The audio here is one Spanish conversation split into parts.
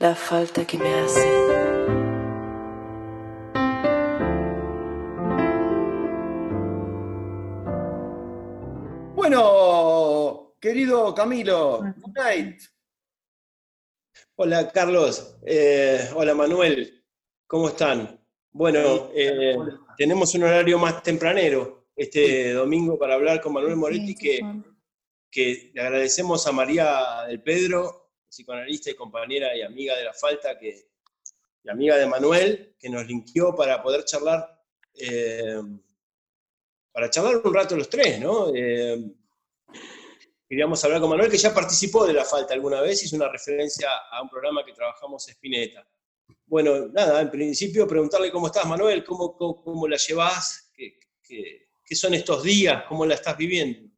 la falta que me hace. Bueno, querido Camilo, good night. Hola Carlos, eh, hola Manuel, ¿cómo están? Bueno, eh, tenemos un horario más tempranero este domingo para hablar con Manuel Moretti, que, que le agradecemos a María del Pedro, psicoanalista y compañera y amiga de la falta, que, y amiga de Manuel, que nos linkeó para poder charlar, eh, para charlar un rato los tres, ¿no? queríamos hablar con Manuel, que ya participó de La Falta alguna vez, hizo una referencia a un programa que trabajamos Spinetta. Bueno, nada, en principio preguntarle cómo estás, Manuel, cómo, cómo, la llevas, ¿Qué, ¿Qué, son estos días, cómo la estás viviendo.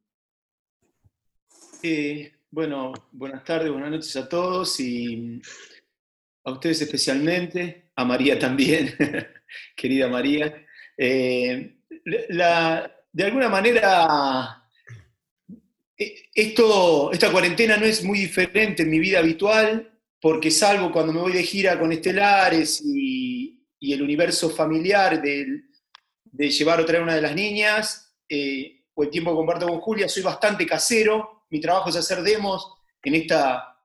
Eh, bueno, buenas tardes, buenas noches a todos y a ustedes especialmente, a María también, querida María. Eh, de alguna manera eh, esto, esta cuarentena no es muy diferente en mi vida habitual, porque salvo cuando me voy de gira con estelares y, el universo familiar de, llevar o traer una de las niñas, eh, o el tiempo que comparto con Julia, soy bastante casero, mi trabajo es hacer demos en, esta,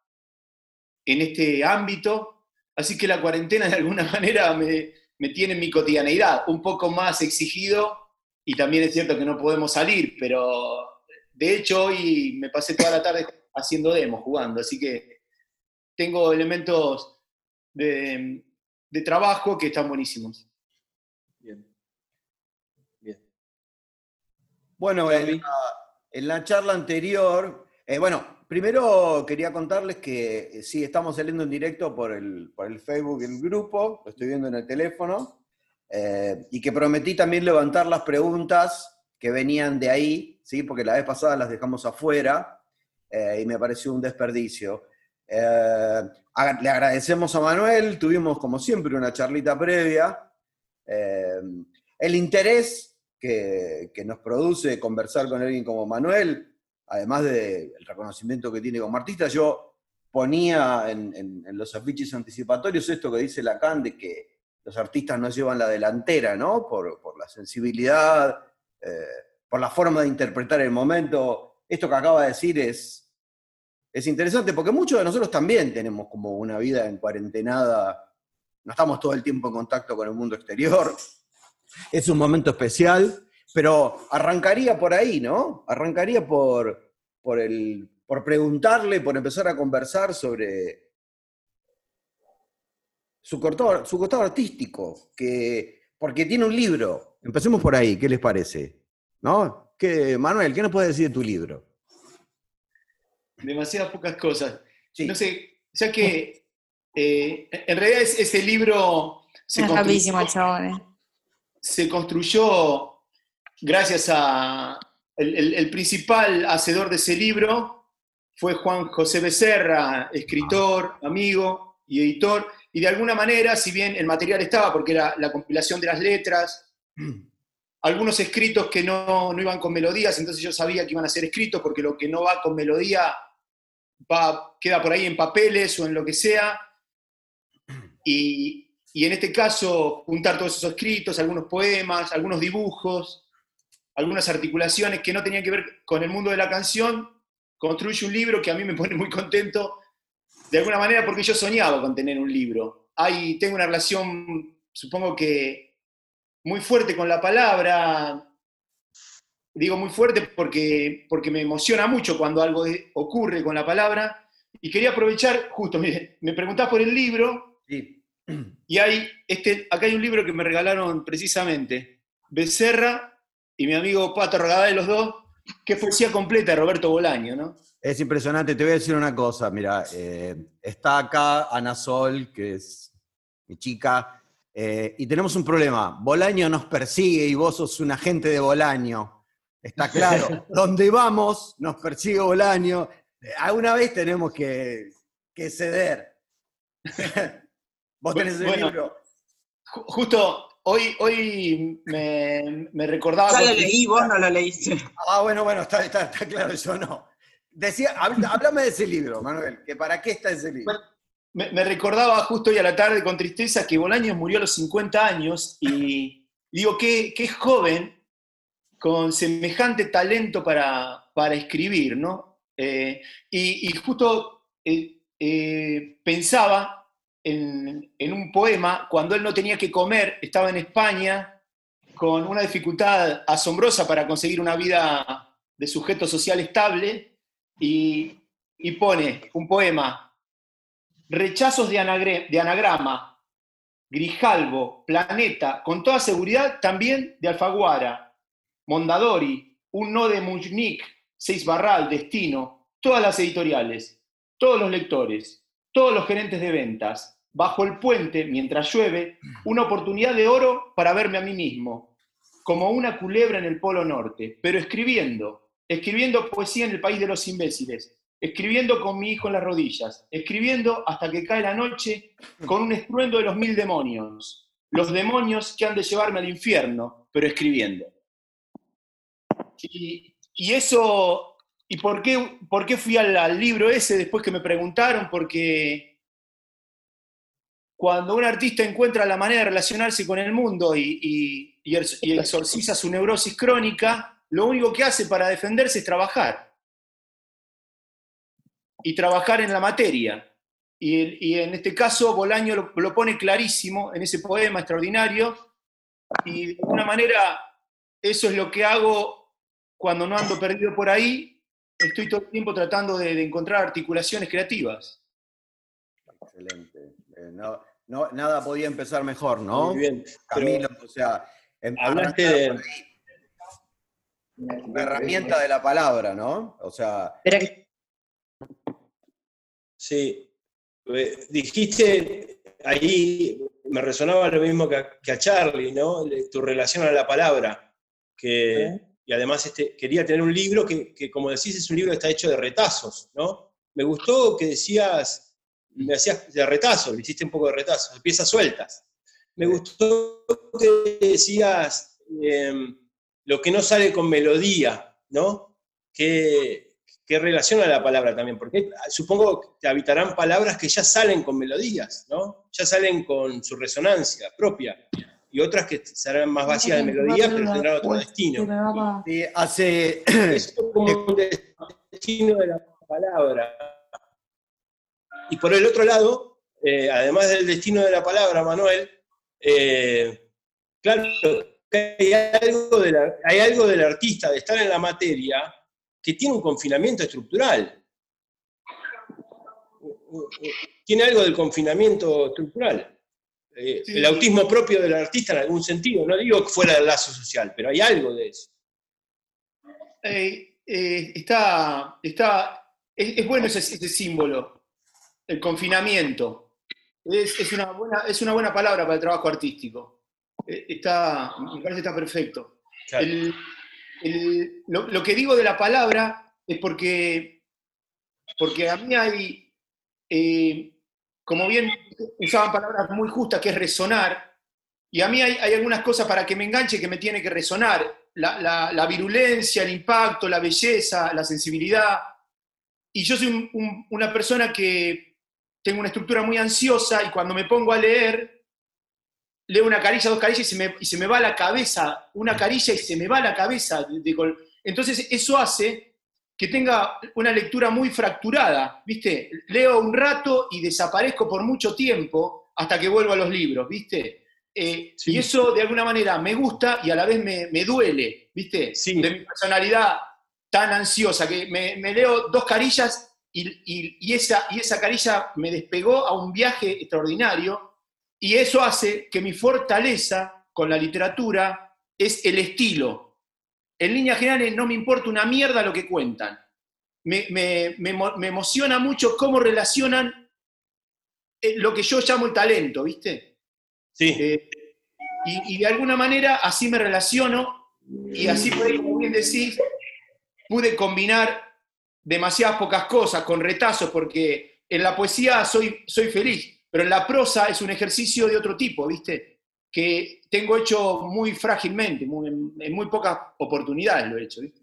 en este ámbito, así que la cuarentena de alguna manera me, me tiene en mi cotidianeidad, un poco más exigido, y también es cierto que no podemos salir, pero de hecho, hoy me pasé toda la tarde haciendo demos, jugando, así que tengo elementos de, trabajo que están buenísimos. Bien. Bien. Bueno, en la, charla anterior, eh, bueno, primero quería contarles que eh, sí, estamos saliendo en directo por el, por el Facebook, el grupo, lo estoy viendo en el teléfono, eh, y que prometí también levantar las preguntas que venían de ahí, ¿sí? porque la vez pasada las dejamos afuera y me pareció un desperdicio. Le agradecemos a Manuel, tuvimos como siempre una charlita previa. El interés que, nos produce conversar con alguien como Manuel, además del reconocimiento que tiene como artista, yo ponía en, los afiches anticipatorios esto que dice Lacan de que los artistas no llevan la delantera, ¿no? Por, por la sensibilidad, eh, por la forma de interpretar el momento. Esto que acaba de decir es, es interesante porque muchos de nosotros también tenemos como una vida en cuarentenada, no estamos todo el tiempo en contacto con el mundo exterior. Es un momento especial, pero arrancaría por ahí, ¿no? Arrancaría por, por, el, por preguntarle, por empezar a conversar sobre su costado, su costado artístico, que, porque tiene un libro Empecemos por ahí, ¿qué les parece? ¿No? ¿Qué, Manuel, ¿qué nos puedes decir de tu libro? Demasiadas pocas cosas. No sé, ya que eh, en realidad ese libro se construyó, eh. Se construyó gracias a el, principal hacedor de ese libro fue Juan José Becerra, escritor, amigo y editor, y de alguna manera, si bien el material estaba, porque era la compilación de las letras, algunos escritos que no, iban con melodías, entonces yo sabía que iban a ser escritos porque lo que no va con melodía va, queda por ahí en papeles o en lo que sea. Y, en este caso, juntar todos esos escritos, algunos poemas, algunos dibujos, algunas articulaciones que no tenían que ver con el mundo de la canción, construye un libro que a mí me pone muy contento, de alguna manera porque yo soñaba con tener un libro. Hay, tengo una relación, supongo que muy fuerte con la palabra. Digo muy fuerte porque, porque me emociona mucho cuando algo ocurre con la palabra. Y quería aprovechar, justo, mire, me preguntás por el libro. Y hay, este, acá hay un libro que me regalaron precisamente, Becerra y mi amigo Pato de los dos, que es poesía completa de Roberto Bolaño, ¿no? Es impresionante, te voy a decir una cosa, mira, eh, está acá Ana Sol, que es mi chica, eh, y tenemos un problema. Bolaño nos persigue y vos sos un agente de Bolaño. Está claro. Donde vamos, nos persigue Bolaño. Eh, alguna vez tenemos que, ceder. vos tenés el libro. Justo hoy, hoy me, recordaba. Ya lo leí, vos no lo leíste. Ah, bueno, bueno, está, claro, yo no. Decía, háblame de ese libro, Manuel, que para qué está ese libro. me, recordaba justo hoy a la tarde con tristeza que Bolaños murió a los 50 años y digo, qué, qué joven con semejante talento para, para escribir, ¿no? Eh, y, justo eh, eh, pensaba en, un poema, cuando él no tenía que comer, estaba en España, con una dificultad asombrosa para conseguir una vida de sujeto social estable, y, pone un poema, rechazos de, de anagrama, Grijalvo, Planeta, con toda seguridad también de Alfaguara, Mondadori, un no de Muñic, Seis Barral, Destino, todas las editoriales, todos los lectores, todos los gerentes de ventas, bajo el puente, mientras llueve, una oportunidad de oro para verme a mí mismo, como una culebra en el Polo Norte, pero escribiendo, escribiendo poesía en el país de los imbéciles, escribiendo con mi hijo en las rodillas, escribiendo hasta que cae la noche con un estruendo de los mil demonios, los demonios que han de llevarme al infierno, pero escribiendo. Y, eso, ¿y por qué, por qué fui al, libro ese después que me preguntaron? Porque cuando un artista encuentra la manera de relacionarse con el mundo y, y exorciza su neurosis crónica, lo único que hace para defenderse es trabajar y trabajar en la materia. Y, en este caso Bolaño lo, pone clarísimo en ese poema extraordinario y de alguna manera eso es lo que hago cuando no ando perdido por ahí, estoy todo el tiempo tratando de, encontrar articulaciones creativas. Excelente. Eh, no, nada podía empezar mejor, ¿no? Muy bien. Camilo, o sea, em, hablaste de... Una herramienta de la palabra, ¿no? O sea... Sí, eh, dijiste ahí, me resonaba lo mismo que a, Charlie, ¿no? Tu relación a la palabra, que, y además este, quería tener un libro que, como decís, es un libro que está hecho de retazos, ¿no? Me gustó que decías, me hacías de retazos, hiciste un poco de retazos, de piezas sueltas. Me gustó que decías em, lo que no sale con melodía, ¿no? Que, qué relaciona la palabra también, porque supongo que habitarán palabras que ya salen con melodías, ¿no? Ya salen con su resonancia propia, y otras que serán más vacías de melodías, pero tendrán otro destino. Hace... Es como un destino de la palabra. Y por el otro lado, eh, además del destino de la palabra, Manuel, eh, claro, hay algo, hay algo del artista, de estar en la materia, que tiene un confinamiento estructural. Tiene algo del confinamiento estructural. Eh, el autismo propio del artista en algún sentido, no digo que fuera del lazo social, pero hay algo de eso. Eh, eh, está, está, es, bueno ese, símbolo, el confinamiento. Es, una buena, es una buena palabra para el trabajo artístico. Está, me parece que está perfecto lo, que digo de la palabra es porque, porque a mí hay, eh, como bien usaban palabras muy justas, que es resonar, y a mí hay, algunas cosas para que me enganche que me tiene que resonar. La, virulencia, el impacto, la belleza, la sensibilidad. Y yo soy una persona que tengo una estructura muy ansiosa y cuando me pongo a leer, leo una carilla, dos carillas y se, me, va la cabeza, una carilla y se me va la cabeza. entonces eso hace que tenga una lectura muy fracturada, ¿viste? Leo un rato y desaparezco por mucho tiempo hasta que vuelvo a los libros, ¿viste? Eh, y eso de alguna manera me gusta y a la vez me, duele, ¿viste? De mi personalidad tan ansiosa, que me, leo dos carillas y, esa, y esa carilla me despegó a un viaje extraordinario y eso hace que mi fortaleza con la literatura es el estilo. En líneas generales no me importa una mierda lo que cuentan. Me, emociona mucho cómo relacionan eh, lo que yo llamo el talento, ¿viste? Sí. Eh, y, de alguna manera así me relaciono y así, como bien decís, pude combinar demasiadas pocas cosas con retazos porque en la poesía soy, soy feliz pero en la prosa es un ejercicio de otro tipo, ¿viste? Que tengo hecho muy frágilmente, en muy pocas oportunidades lo he hecho, ¿viste?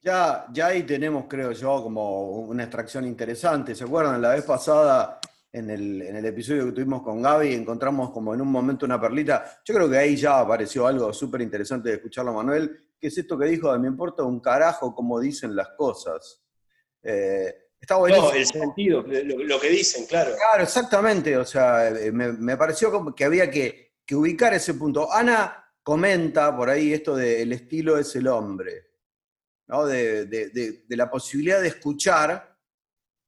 Ya, ya ahí tenemos, creo yo, como una extracción interesante. ¿Se acuerdan? La vez pasada, en el, en el episodio que tuvimos con Gaby, encontramos como en un momento una perlita. Yo creo que ahí ya apareció algo súper interesante de escucharlo, Manuel, que es esto que dijo de me importa un carajo cómo dicen las cosas. Eh, está buenísimo. No, el sentido, lo, que dicen, claro. Claro, exactamente. O sea, eh, me, pareció como que había que, ubicar ese punto. Ana comenta por ahí esto de el estilo es el hombre. ¿no? De, la posibilidad de escuchar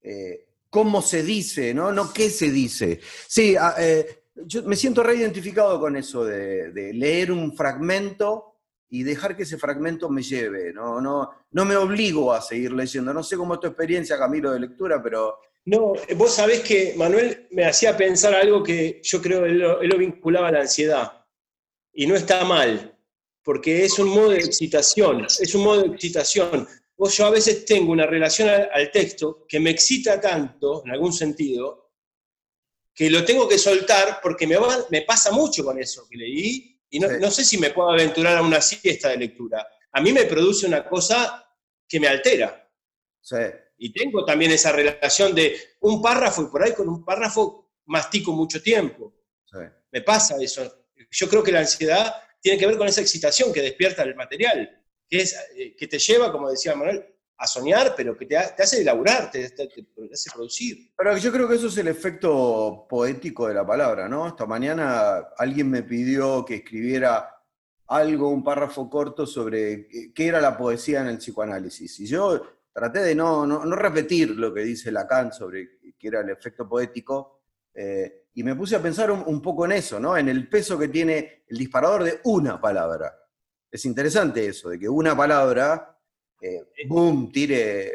eh, cómo se dice, ¿no? No qué se dice. Sí, ah, eh, yo me siento reidentificado con eso de, leer un fragmento y dejar que ese fragmento me lleve, ¿no? No, no me obligo a seguir leyendo. No sé cómo es tu experiencia, Camilo, de lectura, pero... No, vos sabés que Manuel me hacía pensar algo que yo creo él lo, él lo vinculaba a la ansiedad. Y no está mal, porque es un modo de excitación, es un modo de excitación. Vos yo a veces tengo una relación al, texto que me excita tanto, en algún sentido, que lo tengo que soltar porque me, me pasa mucho con eso que leí y no, sé si me puedo aventurar a una siesta de lectura. A mí me produce una cosa que me altera. Y tengo también esa relación de un párrafo y por ahí con un párrafo mastico mucho tiempo. Me pasa eso. Yo creo que la ansiedad tiene que ver con esa excitación que despierta el material, que, es, eh, que te lleva, como decía Manuel, a soñar, pero que te, hace elaborar, te, hace producir. Pero yo creo que eso es el efecto poético de la palabra, ¿no? Esta mañana alguien me pidió que escribiera algo, un párrafo corto sobre qué era la poesía en el psicoanálisis. Y yo traté de no, no, repetir lo que dice Lacan sobre qué era el efecto poético, eh, y me puse a pensar un, poco en eso, ¿no? En el peso que tiene el disparador de una palabra. Es interesante eso, de que una palabra, eh, boom, tire,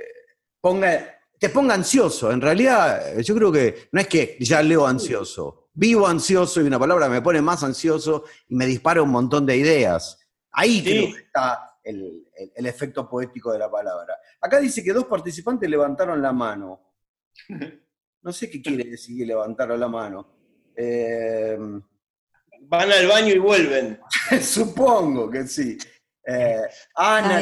ponga, te ponga ansioso. En realidad, yo creo que no es que ya leo ansioso. Vivo ansioso y una palabra me pone más ansioso y me dispara un montón de ideas. Ahí creo que está el, el efecto poético de la palabra. Acá dice que dos participantes levantaron la mano. No sé qué quiere decir levantar la mano. Eh, Van al baño y vuelven. Supongo que sí. Eh, Ana,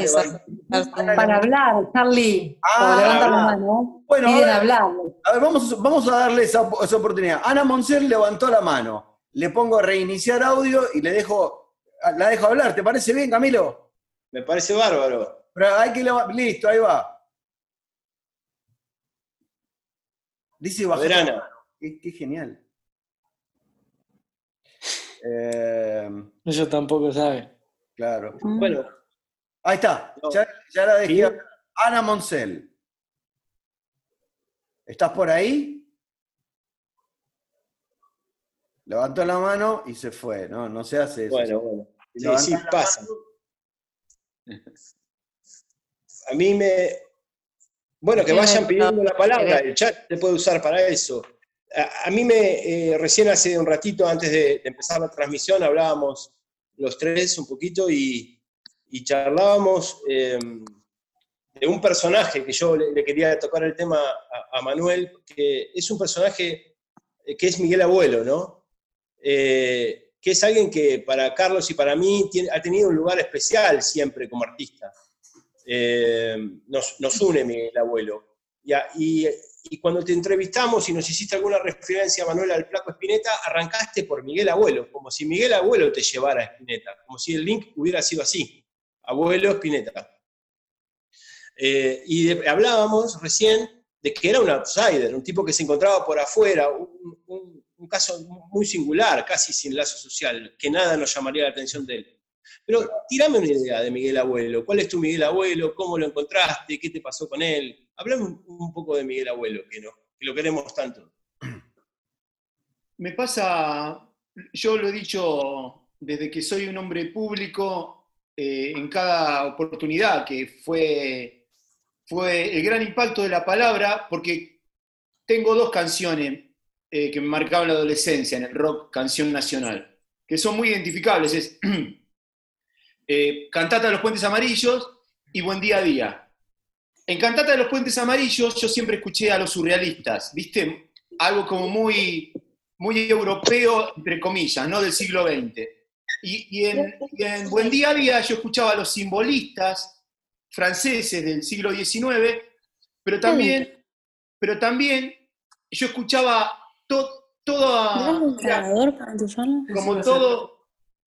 para hablar, Charlie. Ah, levantar la mano. Bueno, hablar. A ver, vamos, vamos a darle esa, oportunidad. Ana Moncel levantó la mano. Le pongo a reiniciar audio y le dejo, la dejo hablar. ¿Te parece bien, Camilo? Me parece bárbaro. Pero hay que listo, ahí va. Dice Verana. Qué, qué genial. Eh, Eso tampoco sabe. Claro. Mm. Bueno. Ahí está. Ya, la dejé. Ana Moncel. ¿Estás por ahí? Levantó la mano y se fue, ¿no? No se hace eso. Bueno, bueno. Sí, sí, pasa. A mí me, bueno, que vayan pidiendo la palabra, el chat se puede usar para eso. A, mí me, eh, recién hace un ratito antes de, empezar la transmisión, hablábamos los tres un poquito y, charlábamos em, de un personaje que yo le, quería tocar el tema a, Manuel, que es un personaje eh, que es Miguel Abuelo, ¿no? Eh, que es alguien que para Carlos y para mí ha tenido un lugar especial siempre como artista. Eh, nos, une Miguel Abuelo. Y, y, cuando te entrevistamos y nos hiciste alguna referencia, Manuel, al Flaco Espineta, arrancaste por Miguel Abuelo, como si Miguel Abuelo te llevara a Espineta, como si el link hubiera sido así, Abuelo Espineta. Eh, y hablábamos recién de que era un outsider, un tipo que se encontraba por afuera, un, un caso muy singular, casi sin lazo social, que nada nos llamaría la atención de él. Pero tirame una idea de Miguel Abuelo. ¿Cuál es tu Miguel Abuelo? ¿Cómo lo encontraste? ¿Qué te pasó con él? Hablame un, poco de Miguel Abuelo, que, lo queremos tanto. Me pasa, yo lo he dicho desde que soy un hombre público eh, en cada oportunidad, que fue, fue el gran impacto de la palabra, porque tengo dos canciones eh, que me marcaban la adolescencia en el rock, canción nacional, que son muy identificables. Es eh, Cantata de los Puentes Amarillos y Buen Día a Día. En Cantata de los Puentes Amarillos yo siempre escuché a los surrealistas, ¿viste? Algo como muy, muy europeo, entre comillas, ¿no? Del siglo XX. Y, en, Buen Día a Día yo escuchaba a los simbolistas, franceses del siglo XIX, pero también, pero también yo escuchaba todo, como todo,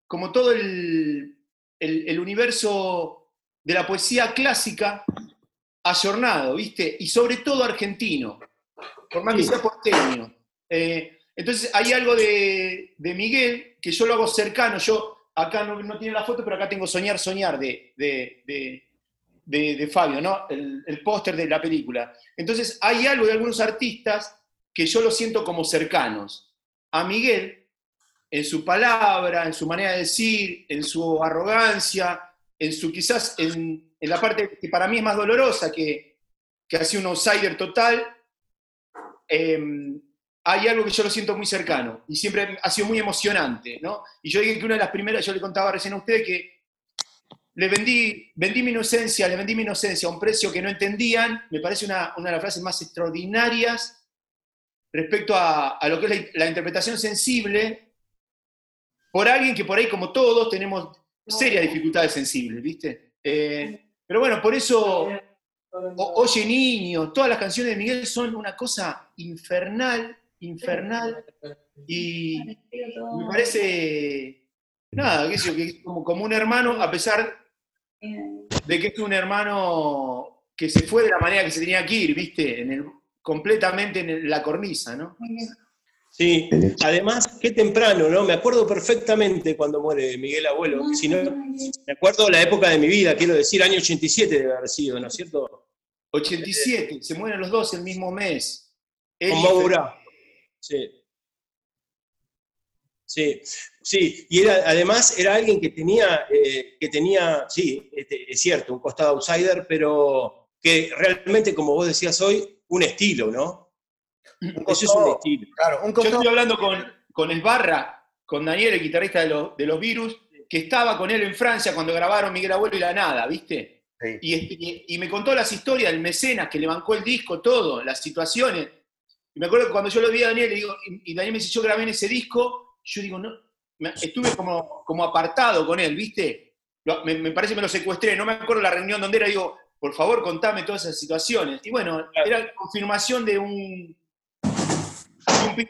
como todo el, el, universo de la poesía clásica ayornado, ¿viste? Y sobre todo argentino, por más que sea porteño. Eh, entonces hay algo de, Miguel que yo lo hago cercano, yo acá no, tiene la foto, pero acá tengo Soñar, Soñar de, de, Fabio, ¿no? El, el póster de la película. Entonces hay algo de algunos artistas que yo lo siento como cercanos. A Miguel, en su palabra, en su manera de decir, en su arrogancia, en su quizás en, la parte que para mí es más dolorosa, que, que ha sido un outsider total, em, hay algo que yo lo siento muy cercano y siempre ha sido muy emocionante, ¿no? Y yo dije que una de las primeras, yo le contaba recién a ustedes que le vendí, vendí mi inocencia, le vendí mi inocencia a un precio que no entendían, me parece una, una de las frases más extraordinarias respecto a, lo que es la, interpretación sensible por alguien que por ahí, como todos, tenemos serias dificultades sensibles, ¿viste? Eh, pero bueno, por eso, Oye Niño, todas las canciones de Miguel son una cosa infernal, infernal, y me parece, nada, que es como, como un hermano, a pesar de que es un hermano que se fue de la manera que se tenía que ir, ¿viste? En el, completamente en la cornisa, ¿no? Sí, además, qué temprano, ¿no? Me acuerdo perfectamente cuando muere Miguel Abuelo, si no, me acuerdo la época de mi vida, quiero decir, año 87 debe haber sido, ¿no es cierto? 87, se mueren los dos el mismo mes. Con Maura. Sí. Sí, sí, y era, además era alguien que tenía, eh, que tenía, sí, este, es cierto, un costado outsider, pero que realmente, como vos decías hoy, un estilo, ¿no? Eso es un estilo. Claro, un Yo estoy hablando con, con Esbarra, con Daniel, el guitarrista de los, de los Virus, que estaba con él en Francia cuando grabaron Miguel Abuelo y La Nada, ¿viste? Y, y, me contó las historias del mecenas que le bancó el disco, todo, las situaciones. Y me acuerdo que cuando yo lo vi a Daniel, y, Daniel me dice, yo grabé en ese disco, yo digo, no, estuve como, como apartado con él, ¿viste? Me, me, parece que me lo secuestré, no me acuerdo la reunión donde era, digo, por favor, contame todas esas situaciones. Y bueno, era confirmación de un,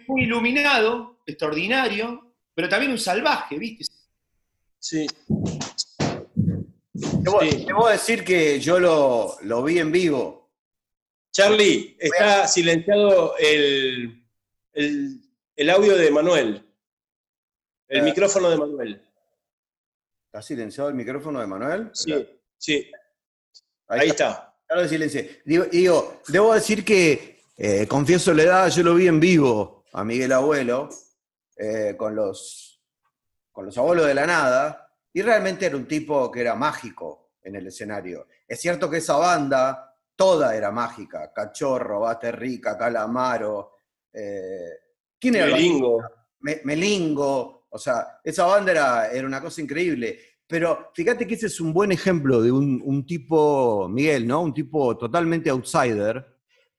un iluminado, extraordinario, pero también un salvaje, ¿viste? Sí. Debo, decir que yo lo, vi en vivo. Charlie, está silenciado el, audio de Manuel. El ah. micrófono de Manuel. ¿Está silenciado el micrófono de Manuel? Sí, sí. Ahí, está. Claro, Digo, digo, debo decir que, eh, confieso la edad, yo lo vi en vivo a Miguel Abuelo eh, con, los, con los abuelos de la nada, y realmente era un tipo que era mágico en el escenario. Es cierto que esa banda toda era mágica, Cachorro, Rica, Calamaro, eh, ¿quién era? Melingo. Melingo, o sea, esa banda era, era una cosa increíble. Pero fíjate que ese es un buen ejemplo de un, tipo, Miguel, ¿no? Un tipo totalmente outsider,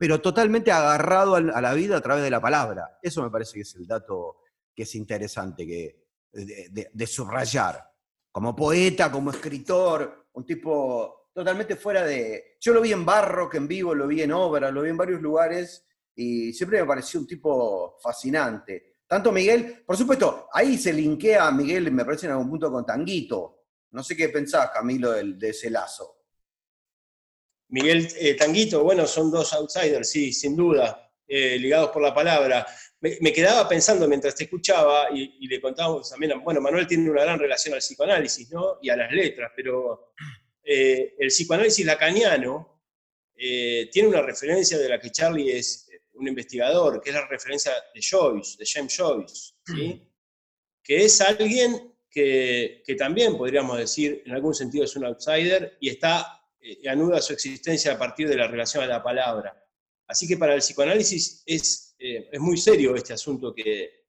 pero totalmente agarrado a la vida a través de la palabra. Eso me parece que es el dato que es interesante que, de, subrayar. Como poeta, como escritor, un tipo totalmente fuera de... Yo lo vi en Barrock, en vivo, lo vi en obra, lo vi en varios lugares y siempre me pareció un tipo fascinante. Tanto Miguel, por supuesto, ahí se linkea a Miguel, me parece en algún punto con Tanguito, no sé qué pensás, Camilo, de, ese lazo. Miguel eh, Tanguito, bueno, son dos outsiders, sí, sin duda, eh, ligados por la palabra. Me, quedaba pensando mientras te escuchaba y, le contábamos también, bueno, Manuel tiene una gran relación al psicoanálisis, ¿no? Y a las letras, pero eh, el psicoanálisis lacaniano tiene una referencia de la que Charlie es un investigador, que es la referencia de Joyce, de James Joyce, que es alguien que, también podríamos decir en algún sentido es un outsider y está, eh, anuda su existencia a partir de la relación a la palabra. Así que para el psicoanálisis es, eh, es muy serio este asunto que,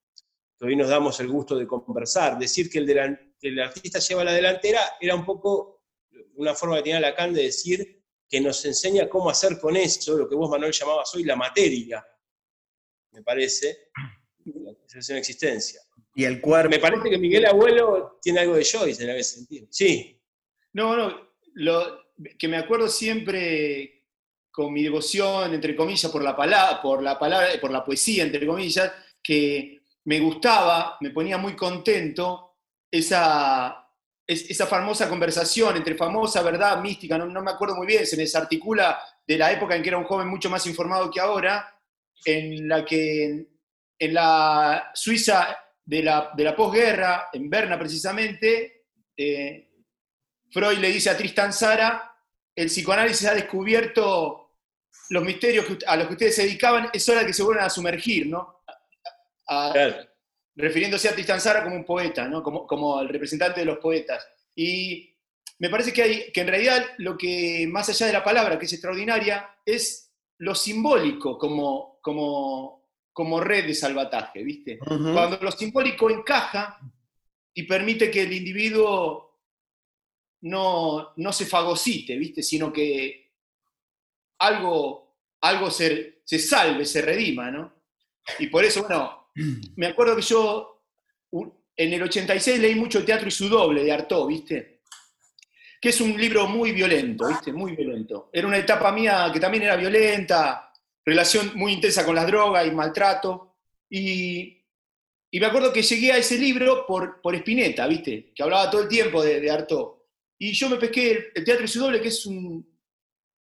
hoy nos damos el gusto de conversar. Decir que el, el artista lleva la delantera era un poco una forma que tenía Lacan de decir que nos enseña cómo hacer con eso, lo que vos, Manuel, llamabas hoy la materia, me parece, es una existencia. Y el cuerpo. Me parece que Miguel Abuelo tiene algo de Joyce en ese sentido. Sí. No, no. Lo, que me acuerdo siempre con mi devoción, entre comillas, por la palabra, por la palabra, por la poesía, entre comillas, que me gustaba, me ponía muy contento esa, esa famosa conversación entre famosa, verdad, mística, no, no, me acuerdo muy bien, se me desarticula de la época en que era un joven mucho más informado que ahora, en la que en la Suiza de la, de la posguerra, en Berna precisamente, eh, Freud le dice a Tristan Sara, el psicoanálisis ha descubierto los misterios a los que ustedes se dedicaban, es hora de que se vuelvan a sumergir, ¿no? Refiriéndose a Tristan Sara como un poeta, ¿no? Como, como el representante de los poetas. Y me parece que, hay, que en realidad lo que, más allá de la palabra, que es extraordinaria, es lo simbólico como, como, como red de salvataje, ¿viste? Cuando lo simbólico encaja y permite que el individuo no, no se fagocite, ¿viste? Sino que algo, algo se, se salve, se redima, ¿no? Y por eso, bueno, me acuerdo que yo en el 86 leí mucho Teatro y su doble de Artaud, ¿viste? Que es un libro muy violento, ¿viste? Muy violento. Era una etapa mía que también era violenta, relación muy intensa con las drogas y maltrato. Y, me acuerdo que llegué a ese libro por, por Spinetta, ¿viste? Que hablaba todo el tiempo de, de Artaud. Y yo me pesqué el, Teatro y su doble, que es un,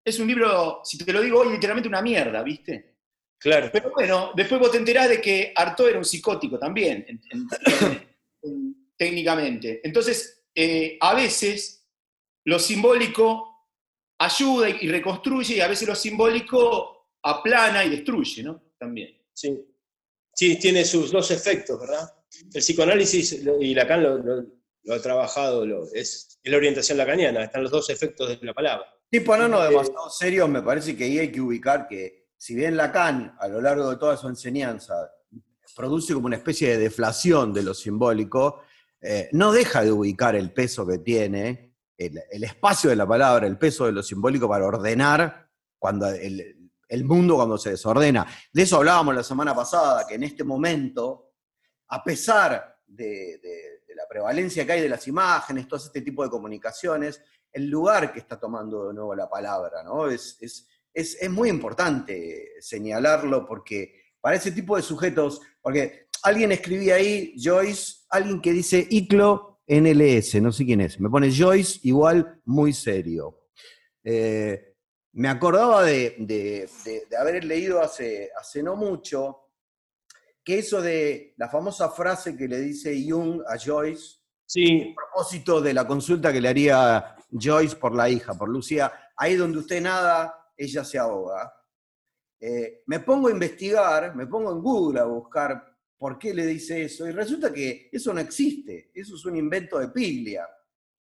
es un libro, si te lo digo hoy, literalmente una mierda, ¿viste? Claro. Pero bueno, después vos te enterás de que Artaud era un psicótico también, técnicamente. Entonces, eh, a veces lo simbólico ayuda y reconstruye, y a veces lo simbólico aplana y destruye, ¿no? También. Sí. Sí, tiene sus dos efectos, ¿verdad? El psicoanálisis, y Lacan lo, ha trabajado, es, la orientación lacaniana, están los dos efectos de la palabra. Sí, ponernos demasiado serios, me parece que ahí hay que ubicar que, si bien Lacan, a lo largo de toda su enseñanza, produce como una especie de deflación de lo simbólico, eh, no deja de ubicar el peso que tiene, el, espacio de la palabra, el peso de lo simbólico para ordenar cuando el, el mundo cuando se desordena. De eso hablábamos la semana pasada, que en este momento, a pesar de, la prevalencia que hay de las imágenes, todo este tipo de comunicaciones, el lugar que está tomando de nuevo la palabra, ¿no? Es, es, muy importante señalarlo porque para ese tipo de sujetos, porque alguien escribía ahí, Joyce, alguien que dice ICLO NLS, no sé quién es, me pone Joyce igual muy serio. Eh, me acordaba de, haber leído hace, hace no mucho que eso de la famosa frase que le dice Jung a Joyce, sí. a propósito de la consulta que le haría Joyce por la hija, por Lucía, ahí donde usted nada, ella se ahoga. Eh, me pongo a investigar, me pongo en Google a buscar por qué le dice eso, y resulta que eso no existe, eso es un invento de Piglia.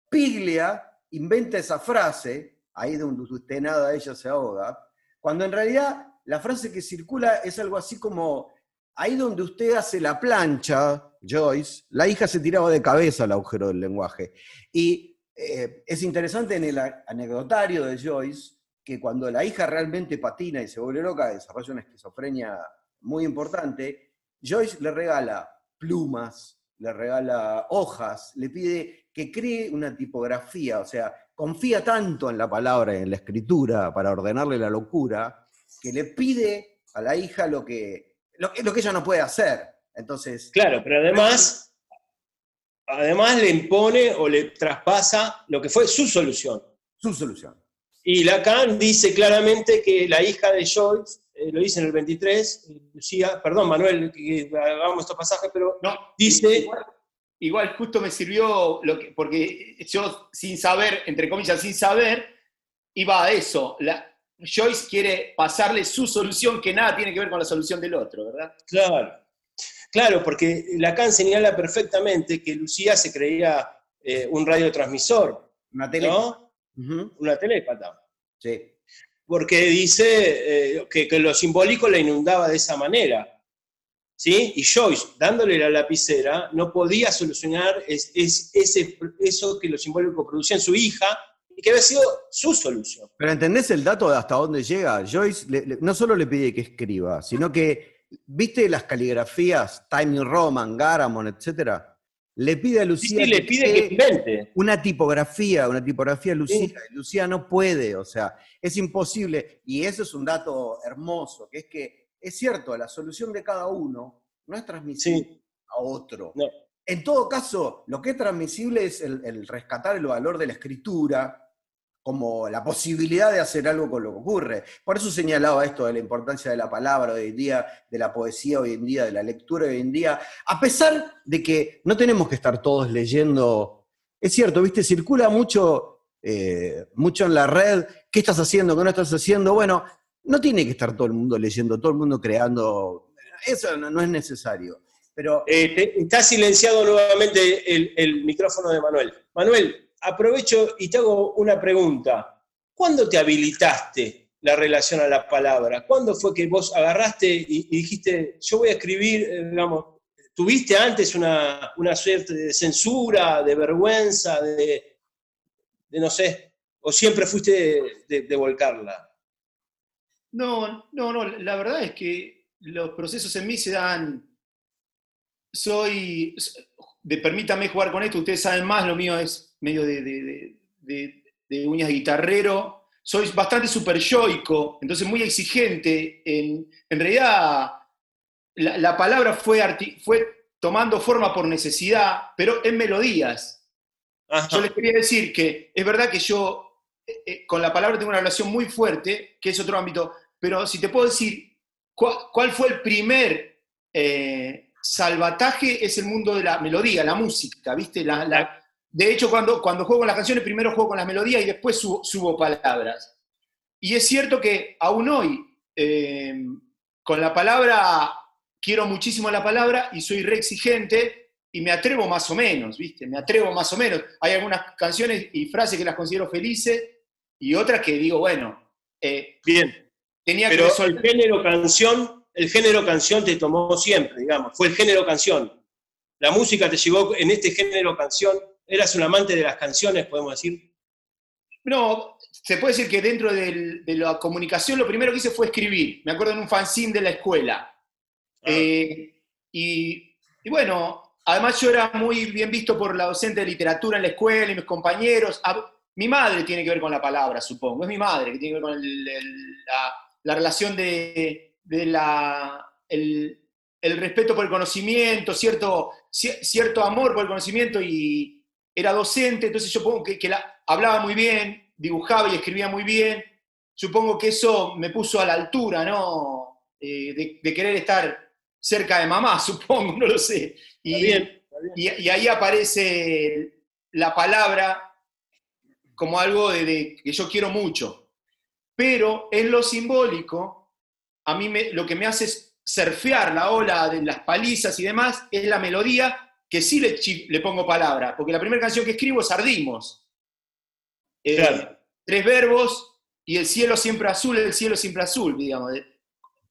Piglia inventa esa frase ahí donde usted nada, ella se ahoga, cuando en realidad la frase que circula es algo así como, ahí donde usted hace la plancha, Joyce, la hija se tiraba de cabeza al agujero del lenguaje. Y eh, es interesante en el anecdotario de Joyce que cuando la hija realmente patina y se vuelve loca, desarrolla una esquizofrenia muy importante, Joyce le regala plumas, le regala hojas, le pide que cree una tipografía, o sea, confía tanto en la palabra en la escritura para ordenarle la locura, que le pide a la hija lo que, lo, que ella no puede hacer. Entonces. Claro, pero además, además le impone o le traspasa lo que fue su solución. Su solución. Y Lacan dice claramente que la hija de Joyce, eh, lo dice en el 23, Lucía, perdón Manuel, que hagamos estos pasajes, pero no, dice igual justo me sirvió, lo que, porque yo sin saber, entre comillas, sin saber, iba a eso. La, Joyce quiere pasarle su solución que nada tiene que ver con la solución del otro, ¿verdad? Claro, claro, porque Lacan señala perfectamente que Lucía se creía eh, un radiotransmisor. Una telépata. Una telépata. Sí. Porque dice eh, que, que lo simbólico la inundaba de esa manera. ¿sí? Y Joyce, dándole la lapicera, no podía solucionar es, ese, eso que lo simbólico producía en su hija y que había sido su solución. Pero ¿entendés el dato de hasta dónde llega? Joyce no solo le pide que escriba, sino que, ¿viste las caligrafías, Time Roman, Garamond, etcétera? le pide a Lucía le pide que invente. una tipografía, una tipografía Lucía. Lucía no puede, o sea, es imposible. Y eso es un dato hermoso, que es que es cierto, la solución de cada uno no es transmisible a otro. En todo caso, lo que es transmisible es el, rescatar el valor de la escritura, como la posibilidad de hacer algo con lo que ocurre. Por eso señalaba esto de la importancia de la palabra hoy en día, de la poesía hoy en día, de la lectura hoy en día, a pesar de que no tenemos que estar todos leyendo. Es cierto, viste, circula mucho, eh, mucho en la red, ¿qué estás haciendo? ¿Qué no estás haciendo? Bueno, no tiene que estar todo el mundo leyendo, todo el mundo creando. Eso no, es necesario. Pero... Eh, está silenciado nuevamente el, el micrófono de Manuel. Manuel, aprovecho y te hago una pregunta. ¿Cuándo te habilitaste la relación a la palabra? ¿Cuándo fue que vos agarraste y, dijiste, yo voy a escribir, eh, digamos, ¿tuviste antes una, suerte de censura, de vergüenza, de, no sé, o siempre fuiste de, volcarla? No, no, no, la verdad es que los procesos en mí se dan, soy, permítame jugar con esto, ustedes saben más, lo mío es medio de, uñas de guitarrero. Soy bastante super yoico, entonces muy exigente. En, realidad, la, palabra fue, fue tomando forma por necesidad, pero en melodías. Yo les quería decir que es verdad que yo eh, eh, con la palabra tengo una relación muy fuerte, que es otro ámbito, pero si te puedo decir cuál, fue el primer eh, salvataje, es el mundo de la melodía, la música, ¿viste? la, de hecho, cuando, cuando juego con las canciones, primero juego con las melodías y después subo, palabras. Y es cierto que aún hoy, eh, con la palabra, quiero muchísimo la palabra y soy re exigente y me atrevo más o menos, ¿viste? Me atrevo más o menos. Hay algunas canciones y frases que las considero felices y otras que digo, bueno, eh, bien. Tenía Pero el género canción, el género canción te tomó siempre, digamos, fue el género canción. La música te llegó en este género canción ¿Eras un amante de las canciones, podemos decir? No, se puede decir que dentro de la comunicación lo primero que hice fue escribir. Me acuerdo en un fanzine de la escuela. Ah. Eh, y, bueno, además yo era muy bien visto por la docente de literatura en la escuela y mis compañeros. mi madre tiene que ver con la palabra, supongo. Es mi madre que tiene que ver con la, relación de, la, el, respeto por el conocimiento, cierto, cierto amor por el conocimiento y, era docente, entonces yo supongo que, la, hablaba muy bien, dibujaba y escribía muy bien. Supongo que eso me puso a la altura, ¿no? Eh, de, querer estar cerca de mamá, supongo, no lo sé. Y, y, ahí aparece la palabra como algo de, que yo quiero mucho. Pero en lo simbólico, a mí me, lo que me hace surfear la ola de las palizas y demás es la melodía que sí le, pongo palabra, porque la primera canción que escribo es Ardimos. Eh, tres verbos y el cielo siempre azul, el cielo siempre azul, digamos.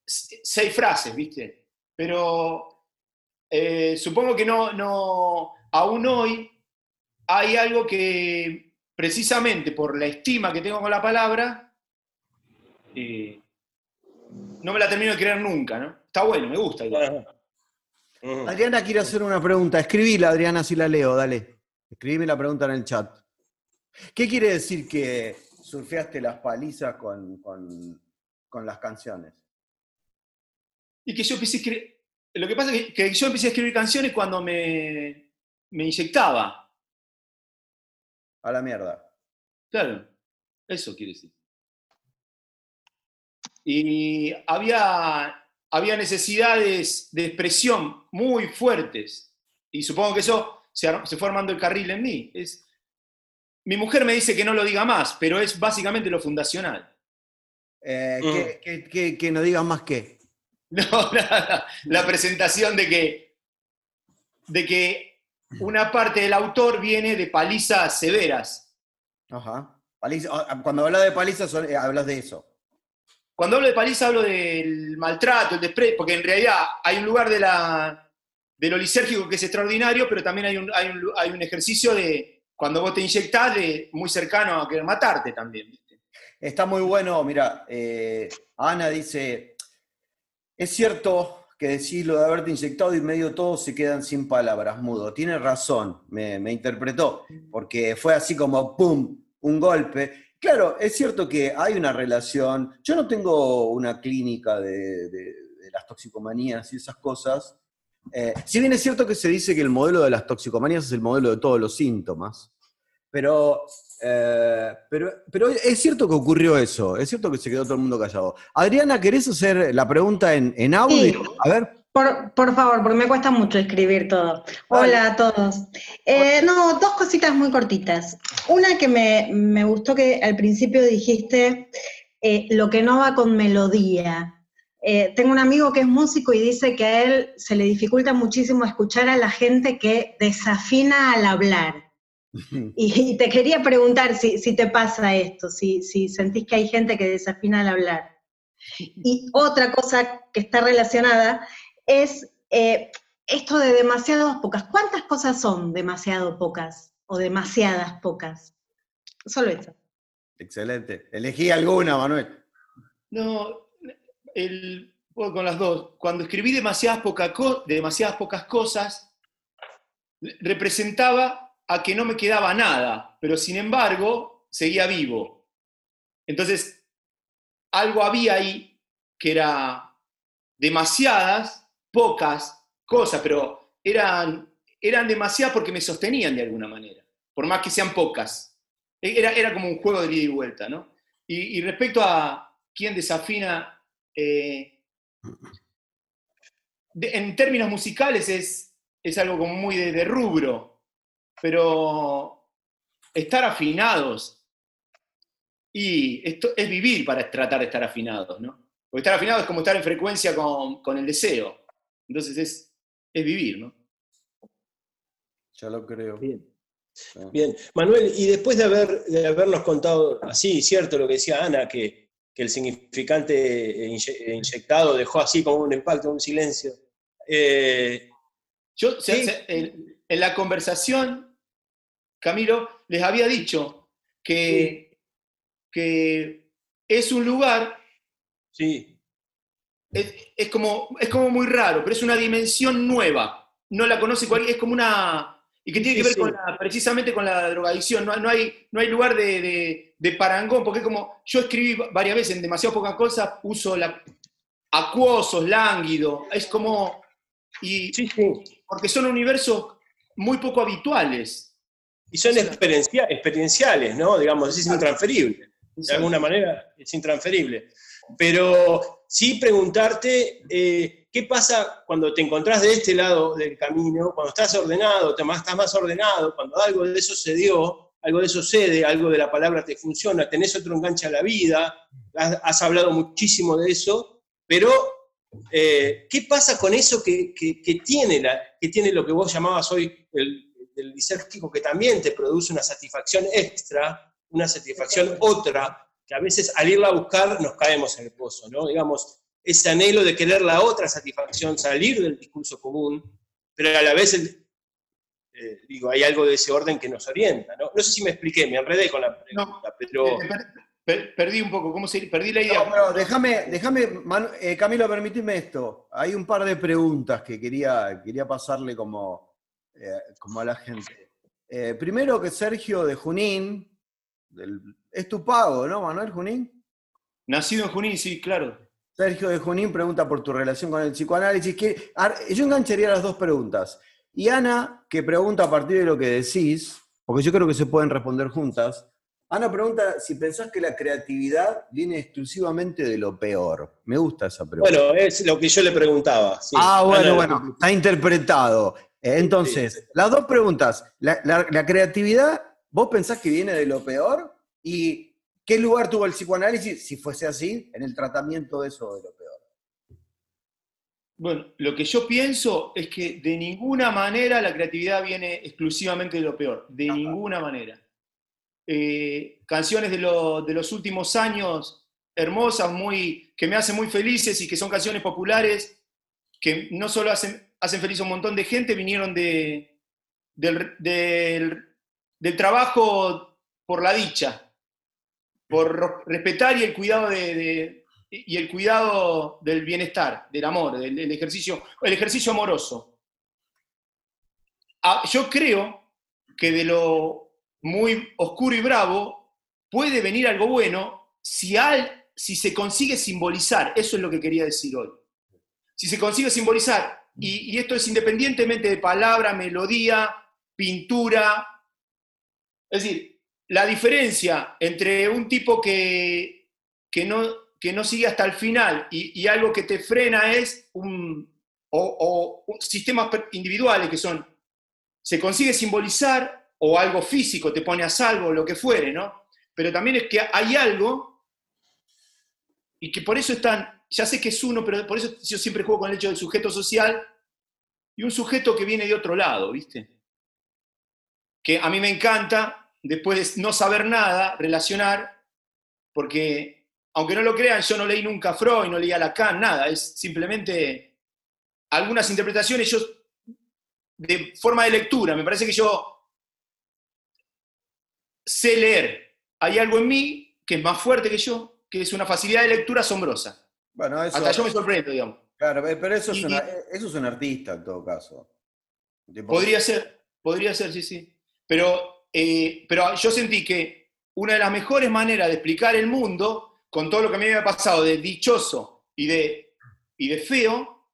Seis frases, ¿viste? Pero eh, supongo que no, no, aún hoy hay algo que precisamente por la estima que tengo con la palabra, eh, no me la termino de creer nunca, ¿no? Está bueno, me gusta. Adriana quiere hacer una pregunta. Escribíla, Adriana, si la leo, dale. Escribime la pregunta en el chat. ¿Qué quiere decir que surfeaste las palizas con, las canciones? Y que yo empecé a escribir. Lo que pasa es que yo empecé a escribir canciones cuando me, me inyectaba. A la mierda. Claro, eso quiere decir. Y había había necesidades de expresión muy fuertes. Y supongo que eso se, fue armando el carril en mí. Es, mi mujer me dice que no lo diga más, pero es básicamente lo fundacional. Eh, mm. que, no digas más qué. No, nada. La presentación de que, de que una parte del autor viene de palizas severas. Ajá. Cuando hablas de palizas, eh, hablas de eso. Cuando hablo de paliza hablo del maltrato, el desprecio, porque en realidad hay un lugar de, la, lo lisérgico que es extraordinario, pero también hay un, hay un, ejercicio de, cuando vos te inyectás, de, muy cercano a querer matarte también. Está muy bueno, mira, eh, Ana dice, es cierto que decís lo de haberte inyectado y medio todos se quedan sin palabras, mudo. Tiene razón, me, interpretó, porque fue así como ¡pum! un golpe. Claro, es cierto que hay una relación. Yo no tengo una clínica de, las toxicomanías y esas cosas. Eh, si bien es cierto que se dice que el modelo de las toxicomanías es el modelo de todos los síntomas, pero, eh, pero, pero es cierto que ocurrió eso, es cierto que se quedó todo el mundo callado. Adriana, ¿querés hacer la pregunta en, audio? A ver. Por, por, favor, porque me cuesta mucho escribir todo. Hola a todos. Eh, no, dos cositas muy cortitas. Una que me, gustó que al principio dijiste eh, lo que no va con melodía. tengo un amigo que es músico y dice que a él se le dificulta muchísimo escuchar a la gente que desafina al hablar. Y, te quería preguntar si, te pasa esto, si, sentís que hay gente que desafina al hablar. Y otra cosa que está relacionada es eh, esto de demasiadas pocas. ¿Cuántas cosas son demasiado pocas o demasiadas pocas? Solo eso. Excelente. Elegí alguna, Manuel. No, el, con las dos. Cuando escribí demasiadas, demasiadas pocas cosas, representaba a que no me quedaba nada, pero sin embargo seguía vivo. Entonces, algo había ahí que era demasiadas, pocas cosas, pero eran, eran demasiadas porque me sostenían de alguna manera, por más que sean pocas. Era, era como un juego de ida y vuelta, ¿no? Y, respecto a quién desafina, eh, en términos musicales es, es algo como muy de rubro, pero estar afinados, y esto es vivir para tratar de estar afinados, ¿no? Porque estar afinado es como estar en frecuencia con, el deseo. Entonces es, es vivir, ¿no? Ya lo creo. Bien. Bien. Manuel, y después de, haber, de habernos contado así, cierto, lo que decía Ana, que, el significante inyectado dejó así como un impacto, un silencio. Eh, Yo, en, la conversación Camilo, les había dicho que, que es un lugar. Sí. Es, como, es como muy raro, pero es una dimensión nueva. No la conoce cualquier. Es como una. Y que tiene que ver precisamente con la drogadicción. No, hay, no hay lugar de, parangón, porque como yo escribí varias veces en demasiado pocas cosas, uso la, acuosos, lánguido. Es como. Y, Porque son universos muy poco habituales. Y son experienciales, ¿no? Digamos, es intransferible. De alguna manera es intransferible. Pero sí preguntarte eh, qué pasa cuando te encontrás de este lado del camino, cuando estás ordenado, te, estás más ordenado, cuando algo de eso se dio, algo de eso cede, algo de la palabra te funciona, tenés otro enganche a la vida, has, hablado muchísimo de eso, pero eh, ¿qué pasa con eso que, tiene la, que tiene lo que vos llamabas hoy el, del lisérgico que también te produce una satisfacción extra, una satisfacción otra, que a veces al irla a buscar nos caemos en el pozo, ¿no? Digamos, ese anhelo de querer la otra satisfacción, salir del discurso común, pero a la vez, eh, digo, hay algo de ese orden que nos orienta, ¿no? No sé si me expliqué, me enredé con la pregunta, pero... perdí un poco, ¿cómo se Perdí la idea. No, déjame, déjame eh, Camilo, permitime esto. Hay un par de preguntas que quería, quería pasarle como, eh, como a la gente. Eh, primero que Sergio de Junín, es tu pago, ¿no, Manuel Junín? Nacido en Junín, sí, claro. Sergio de Junín pregunta por tu relación con el psicoanálisis. Que, yo engancharía las dos preguntas. Y Ana, que pregunta a partir de lo que decís, porque yo creo que se pueden responder juntas. Ana pregunta si pensás que la creatividad viene exclusivamente de lo peor. Me gusta esa pregunta. Bueno, es lo que yo le preguntaba. Ah, bueno, bueno, está interpretado. Eh, entonces, las dos preguntas. La, creatividad, ¿vos pensás que viene de lo peor? ¿Y qué lugar tuvo el psicoanálisis, si fuese así, en el tratamiento de eso de lo peor? Bueno, lo que yo pienso es que de ninguna manera la creatividad viene exclusivamente de lo peor, de ninguna manera. Eh, canciones de, de, los últimos años hermosas, muy, que me hacen muy felices y que son canciones populares, que no solo hacen hacen feliz a un montón de gente, vinieron de, del, trabajo por la dicha, por respetar y el cuidado de, y el cuidado del bienestar, del amor, del, ejercicio, el ejercicio amoroso. Ah, yo creo que de lo muy oscuro y bravo puede venir algo bueno si, al, si se consigue simbolizar. Eso es lo que quería decir hoy. Si se consigue simbolizar, y, y esto es independientemente de palabra, melodía, pintura, es decir, la diferencia entre un tipo que, que no que no sigue hasta el final y, algo que te frena es un, o, sistemas individuales que son, se consigue simbolizar o algo físico te pone a salvo, lo que fuere, ¿no? Pero también es que hay algo y que por eso están, ya sé que es uno, pero por eso yo siempre juego con el hecho del sujeto social y un sujeto que viene de otro lado, ¿viste? Que a mí me encanta, después de no saber nada, relacionar, porque aunque no lo crean, yo no leí nunca a Freud, no leí a Lacan, nada, es simplemente algunas interpretaciones, yo, de forma de lectura, me parece que yo sé leer. Hay algo en mí que es más fuerte que yo, que es una facilidad de lectura asombrosa. Bueno, eso, Hasta yo me sorprendo, digamos. Claro, eh, pero eso, es, eso es un artista en todo caso. Podría ser, podría ser, sí, sí. Pero, eh, pero yo sentí que una de las mejores maneras de explicar el mundo con todo lo que a mí me ha pasado de dichoso y de, y de feo,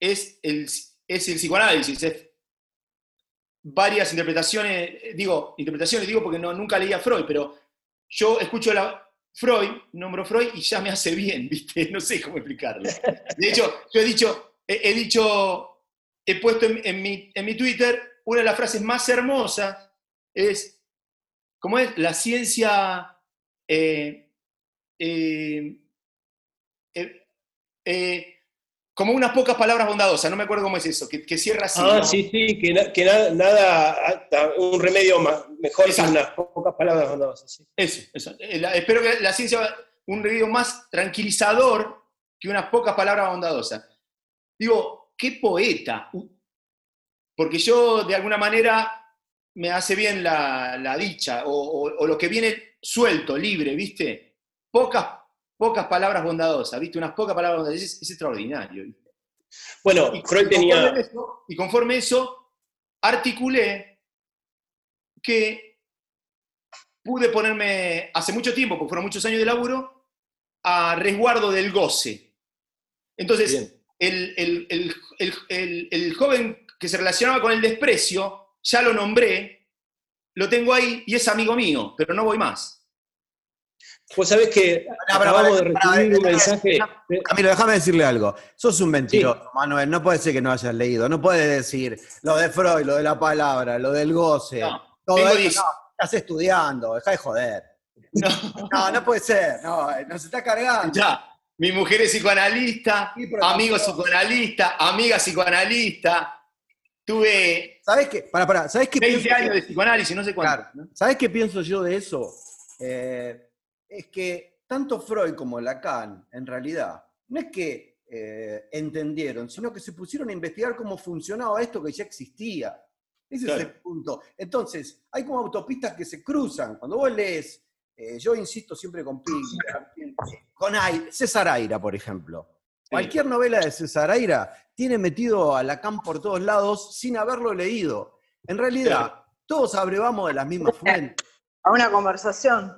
es el, es el psicoanálisis. Es varias interpretaciones, digo, interpretaciones digo porque no, nunca leía Freud, pero yo escucho la Freud, nombro Freud y ya me hace bien, ¿viste? No sé cómo explicarlo. De hecho, yo he dicho, he, dicho, he puesto en, mi, en mi Twitter, una de las frases más hermosas es, ¿cómo es? La ciencia... Eh, eh, eh, como unas pocas palabras bondadosas, no me acuerdo cómo es eso, que, cierra así. Ah, sí, sí, que, nada, un remedio mejor que unas pocas palabras bondadosas. Eso, eso. espero que la ciencia, un remedio más tranquilizador que unas pocas palabras bondadosas. Digo, qué poeta, porque yo de alguna manera me hace bien la, dicha, o lo que viene suelto, libre, ¿viste? pocas, pocas palabras bondadosas, ¿viste? Unas pocas palabras bondadosas, es, extraordinario. Bueno, y, Freud tenía... y conforme eso, articulé que pude ponerme, hace mucho tiempo, porque fueron muchos años de laburo, a resguardo del goce. Entonces, el, el, joven que se relacionaba con el desprecio, ya lo nombré, lo tengo ahí y es amigo mío, pero no voy más. Pues sabés que acabamos de recibir un mensaje. Camilo, déjame decirle algo. Sos un mentiroso, Manuel. No puede ser que no hayas leído. No puedes decir lo de Freud, lo de la palabra, lo del goce. todo eso. estás estudiando. Deja de joder. No. no, puede ser. No, nos está cargando. Ya. Mi mujer es psicoanalista, amigo psicoanalista, amiga psicoanalista. Tuve. ¿Sabes qué? Para, para. ¿Sabes qué 20 años de psicoanálisis, no sé cuánto. ¿Sabes qué pienso yo de eso? Eh, es que tanto Freud como Lacan, en realidad, no es que eh, entendieron, sino que se pusieron a investigar cómo funcionaba esto que ya existía. Ese es el punto. Entonces, hay como autopistas que se cruzan. Cuando vos lees, eh, yo insisto siempre con con César Aira, por ejemplo. Cualquier novela de César Aira tiene metido a Lacan por todos lados sin haberlo leído. En realidad, todos abrevamos de las mismas fuentes. A una conversación.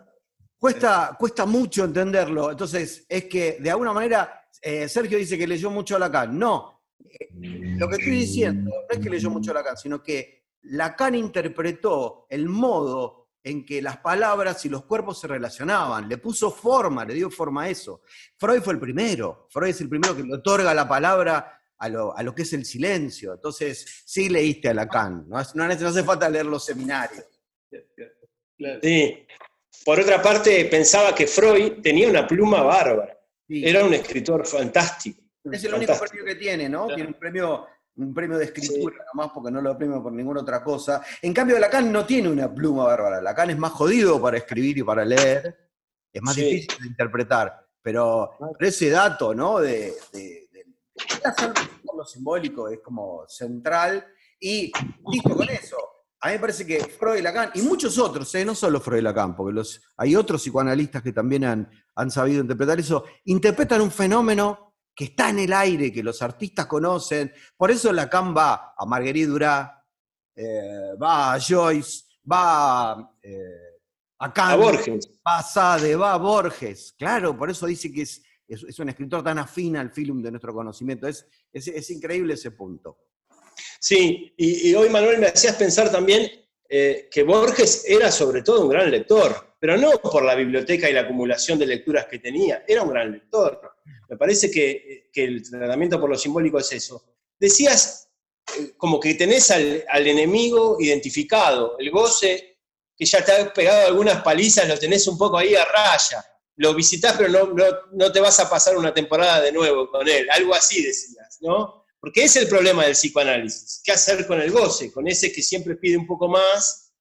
Cuesta, cuesta mucho entenderlo. Entonces, es que de alguna manera, eh, Sergio dice que leyó mucho a Lacan. No, lo que estoy diciendo no es que leyó mucho a Lacan, sino que Lacan interpretó el modo en que las palabras y los cuerpos se relacionaban, le puso forma, le dio forma a eso. Freud fue el primero, Freud es el primero que le otorga la palabra a lo, que es el silencio. Entonces, sí leíste a Lacan, no, no, no hace falta leer los seminarios. Sí, por otra parte, pensaba que Freud tenía una pluma bárbara. Era un escritor fantástico. Es el único premio que tiene, ¿no? Tiene un premio, un premio de escritura, nomás porque no lo premio por ninguna otra cosa. En cambio, Lacan no tiene una pluma bárbara. Lacan es más jodido para escribir y para leer. Es más difícil de interpretar. Pero, ese dato, ¿no? De, de, lo simbólico es como central. Y listo con eso A mí me parece que Freud y Lacan, y muchos otros, ¿eh? no solo Freud y Lacan, porque los, hay otros psicoanalistas que también han, han sabido interpretar eso, interpretan un fenómeno que está en el aire, que los artistas conocen. Por eso Lacan va a Marguerite Duras, eh, va a Joyce, va eh, a Kant, a Borges. va a Sade, va a Borges. Claro, por eso dice que es, es, un escritor tan afín al film de nuestro conocimiento. Es, es, increíble ese punto. Sí, y, hoy Manuel me hacías pensar también eh, que Borges era sobre todo un gran lector, pero no por la biblioteca y la acumulación de lecturas que tenía, era un gran lector. Me parece que, el tratamiento por lo simbólico es eso. Decías eh, como que tenés al, enemigo identificado, el goce, que ya te ha pegado algunas palizas, lo tenés un poco ahí a raya. Lo visitas, pero no, no, te vas a pasar una temporada de nuevo con él. Algo así decías, ¿no? Porque es el problema del psicoanálisis. ¿Qué hacer con el goce? Con ese que siempre pide un poco más,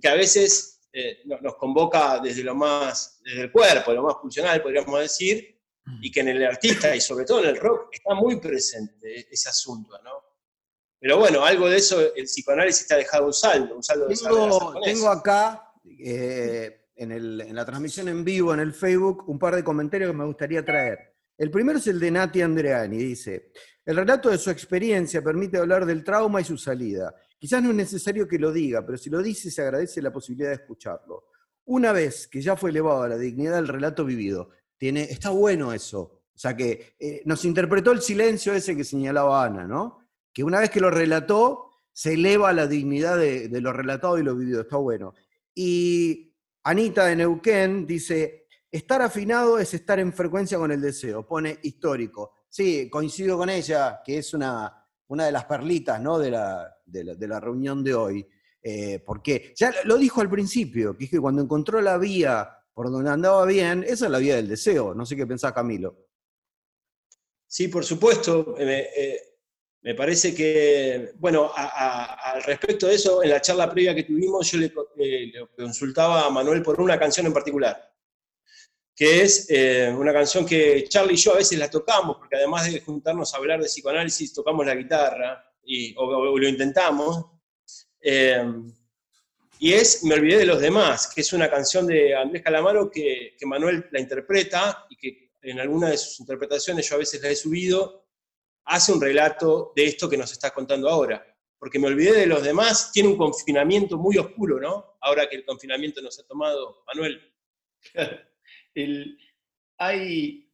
que a veces eh, nos convoca desde lo más, desde el cuerpo, lo más funcional, podríamos decir, y que en el artista y sobre todo en el rock está muy presente ese asunto, ¿no? Pero bueno, algo de eso el psicoanálisis te ha dejado un saldo, un saldo de Tengo, tengo acá, eh, en, la transmisión en vivo en el Facebook, un par de comentarios que me gustaría traer. El primero es el de Nati Andreani, dice, el relato de su experiencia permite hablar del trauma y su salida. Quizás no es necesario que lo diga, pero si lo dice se agradece la posibilidad de escucharlo. Una vez que ya fue elevado a la dignidad del relato vivido, está bueno eso. O sea que eh, nos interpretó el silencio ese que señalaba Ana, ¿no? Que una vez que lo relató, se eleva la dignidad de, lo relatado y lo vivido. Está bueno. Y Anita de Neuquén dice, estar afinado es estar en frecuencia con el deseo. Pone histórico. Sí, coincido con ella, que es una, una de las perlitas ¿no? de, la, de, la, reunión de hoy. Eh, porque ya lo dijo al principio, que es que cuando encontró la vía por donde andaba bien, esa es la vía del deseo. No sé qué pensás, Camilo. Sí, por supuesto. Eh, me, parece que, bueno, al respecto de eso, en la charla previa que tuvimos, yo le, eh, consultaba a Manuel por una canción en particular, que es eh, una canción que Charlie y yo a veces la tocamos, porque además de juntarnos a hablar de psicoanálisis, tocamos la guitarra, y, o, lo intentamos. Y es Me olvidé de los demás, que es una canción de Andrés Calamaro que, Manuel la interpreta y que en alguna de sus interpretaciones yo a veces la he subido, hace un relato de esto que nos está contando ahora. Porque Me olvidé de los demás tiene un confinamiento muy oscuro, ¿no? Ahora que el confinamiento nos ha tomado, Manuel. hay,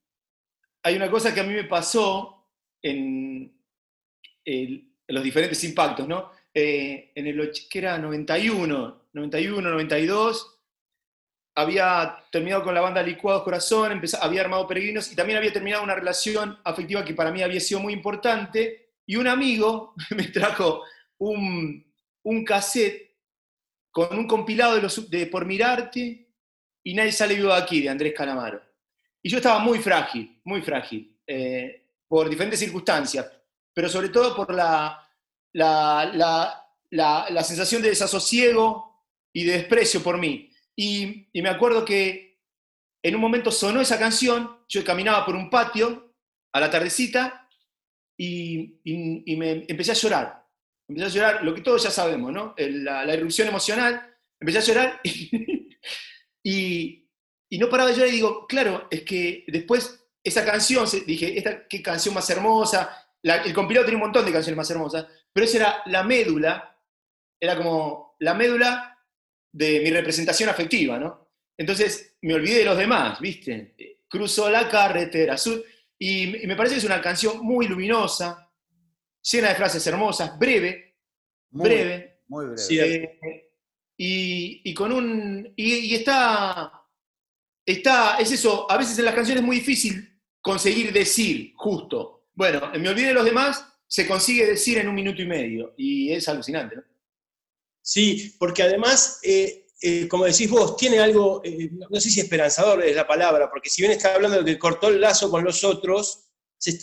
hay una cosa que a mí me pasó en, los diferentes impactos, ¿no? Eh, en el que era 91, 91, 92, había terminado con la banda Licuados Corazón, había armado Peregrinos y también había terminado una relación afectiva que para mí había sido muy importante. Y un amigo me trajo un, un cassette con un compilado de, los, de Por Mirarte y Nadie sale vivo de aquí, de Andrés Calamaro. Y yo estaba muy frágil, muy frágil, eh, por diferentes circunstancias, pero sobre todo por la, la, la, sensación de desasosiego y de desprecio por mí. Y, me acuerdo que en un momento sonó esa canción, yo caminaba por un patio a la tardecita y, me empecé a llorar. Empecé a llorar, lo que todos ya sabemos, ¿no? La, la emocional. Empecé a llorar y, no paraba de llorar y digo, claro, es que después esa canción, dije, esta, qué canción más hermosa, el compilado tiene un montón de canciones más hermosas, pero esa era la médula, era como la médula de mi representación afectiva, ¿no? Entonces me olvidé de los demás, ¿viste? Cruzó la carretera azul, y, me parece que es una canción muy luminosa, llena de frases hermosas, breve, breve. Muy breve. Eh, y, con un. Y, está. Está. Es eso, a veces en las canciones es muy difícil conseguir decir justo. Bueno, Me olvidé de los demás se consigue decir en un minuto y medio y es alucinante, ¿no? Sí, porque además, eh, eh, como decís vos, tiene algo, eh, no sé si esperanzador es la palabra, porque si bien está hablando de que cortó el lazo con los otros,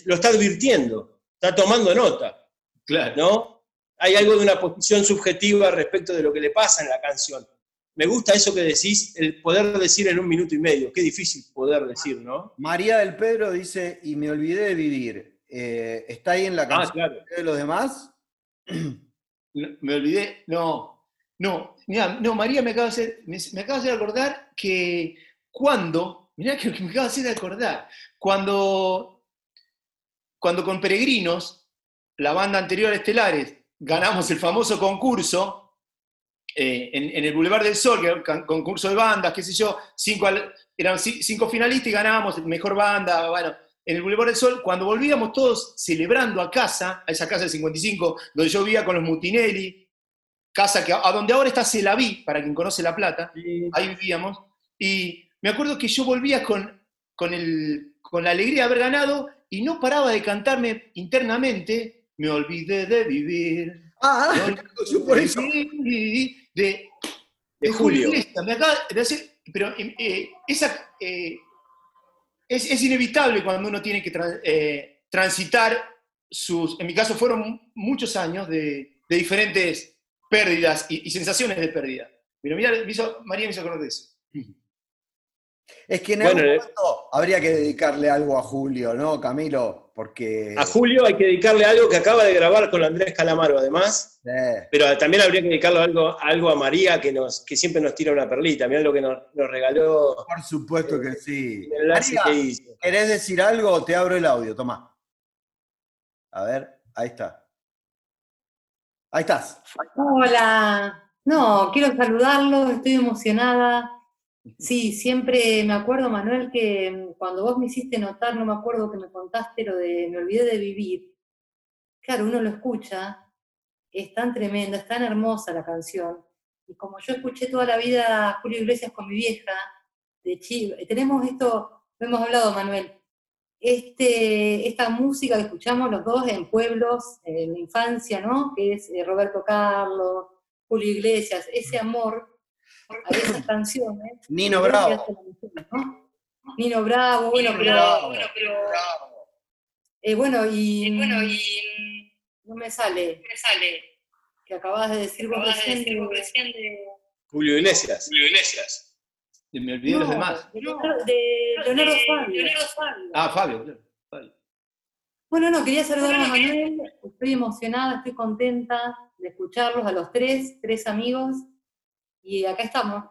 lo está advirtiendo, está tomando nota. Claro. ¿No? Hay algo de una posición subjetiva respecto de lo que le pasa en la canción. Me gusta eso que decís, el poder decir en un minuto y medio. Qué difícil poder decir, ¿no? María del Pedro dice, y me olvidé de vivir. Eh, ¿Está ahí en la ah, canción de los demás? me olvidé, no. No, mira, no, María me acaba de hacer, me, acaba de acordar que cuando, mirá que me acaba de hacer acordar, cuando, cuando con Peregrinos, la banda anterior a Estelares, ganamos el famoso concurso eh, en, el Boulevard del Sol, que era un concurso de bandas, qué sé yo, cinco, eran cinco finalistas y ganábamos mejor banda, bueno, en el Boulevard del Sol, cuando volvíamos todos celebrando a casa, a esa casa del 55, donde yo vivía con los Mutinelli, casa que a donde ahora está Celaví, para quien conoce La Plata, ahí vivíamos, y me acuerdo que yo volvía con, con, el, con la alegría de haber ganado y no paraba de cantarme internamente, me olvidé de vivir. Ah, yo por eso. De, de, Julio. me acaba de decir, pero eh, esa, eh, es, inevitable cuando uno tiene que eh, transitar sus, en mi caso fueron muchos años de, diferentes pérdidas y, sensaciones de pérdida. Pero mira, María me hizo acordar de eso. Es que en algún momento habría que dedicarle algo a Julio, ¿no, Camilo? Porque... A Julio hay que dedicarle algo que acaba de grabar con Andrés Calamaro, además. Pero también habría que dedicarle algo, algo a María, que, nos, que siempre nos tira una perlita. Mira lo que nos, regaló. Por supuesto que sí. María, ¿querés decir algo? Te abro el audio, toma. A ver, ahí está. Ahí estás. Hola. No, quiero saludarlo, estoy emocionada Sí, siempre me acuerdo, Manuel, que mm, cuando vos me hiciste notar, no me acuerdo que me contaste lo de Me olvidé de vivir. Claro, uno lo escucha, es tan tremenda, es tan hermosa la canción. Y como yo escuché toda la vida a Julio Iglesias con mi vieja, de Chile, tenemos esto, lo hemos hablado, Manuel, este, esta música que escuchamos los dos en pueblos, en la infancia, ¿no? Que es eh, Roberto Carlos, Julio Iglesias, ese amor a esas canciones. Nino Bravo. Nino Bravo, bueno, pero. Bueno, pero eh, bueno, y, bueno, y. No me sale. me sale. Que acabas de decir vos recién de, Julio Iglesias. Julio Iglesias. Y me olvidé los demás. De, de Leonardo Fabio. Ah, Fabio, claro. Bueno, no, quería saludar a Manuel. Estoy emocionada, estoy contenta de escucharlos a los tres, tres amigos. Y acá estamos,